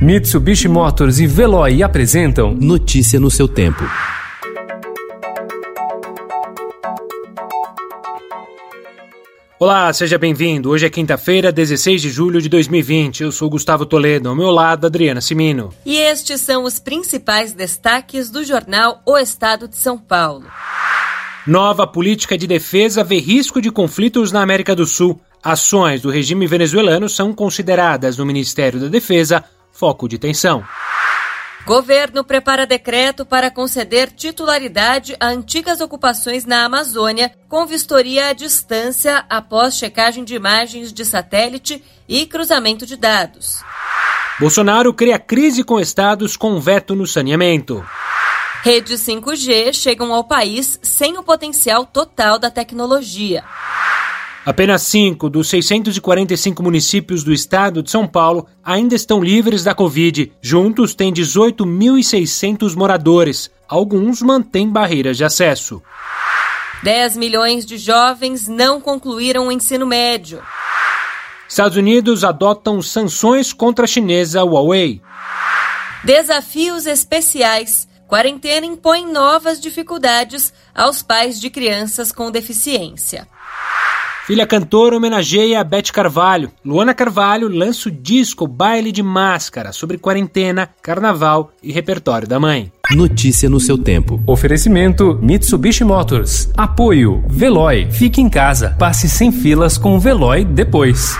Mitsubishi Motors e Veloy apresentam Notícia no seu tempo. Olá, seja bem-vindo. Hoje é quinta-feira, 16 de julho de 2020. Eu sou Gustavo Toledo, ao meu lado, Adriana Simino. E estes são os principais destaques do jornal O Estado de São Paulo. Nova política de defesa vê risco de conflitos na América do Sul. Ações do regime venezuelano são consideradas no Ministério da Defesa foco de tensão. Governo prepara decreto para conceder titularidade a antigas ocupações na Amazônia, com vistoria à distância após checagem de imagens de satélite e cruzamento de dados. Bolsonaro cria crise com estados com veto no saneamento. Redes 5G chegam ao país sem o potencial total da tecnologia. Apenas cinco dos 645 municípios do estado de São Paulo ainda estão livres da Covid. Juntos, têm 18.600 moradores. Alguns mantêm barreiras de acesso. 10 milhões de jovens não concluíram o ensino médio. Estados Unidos adotam sanções contra a chinesa Huawei. Desafios especiais. Quarentena impõe novas dificuldades aos pais de crianças com deficiência. Filha cantora homenageia a Beth Carvalho. Luana Carvalho lança o disco Baile de Máscara sobre quarentena, carnaval e repertório da mãe. Notícia no seu tempo. Oferecimento Mitsubishi Motors. Apoio Veloy. Fique em casa. Passe sem filas com o Veloy depois.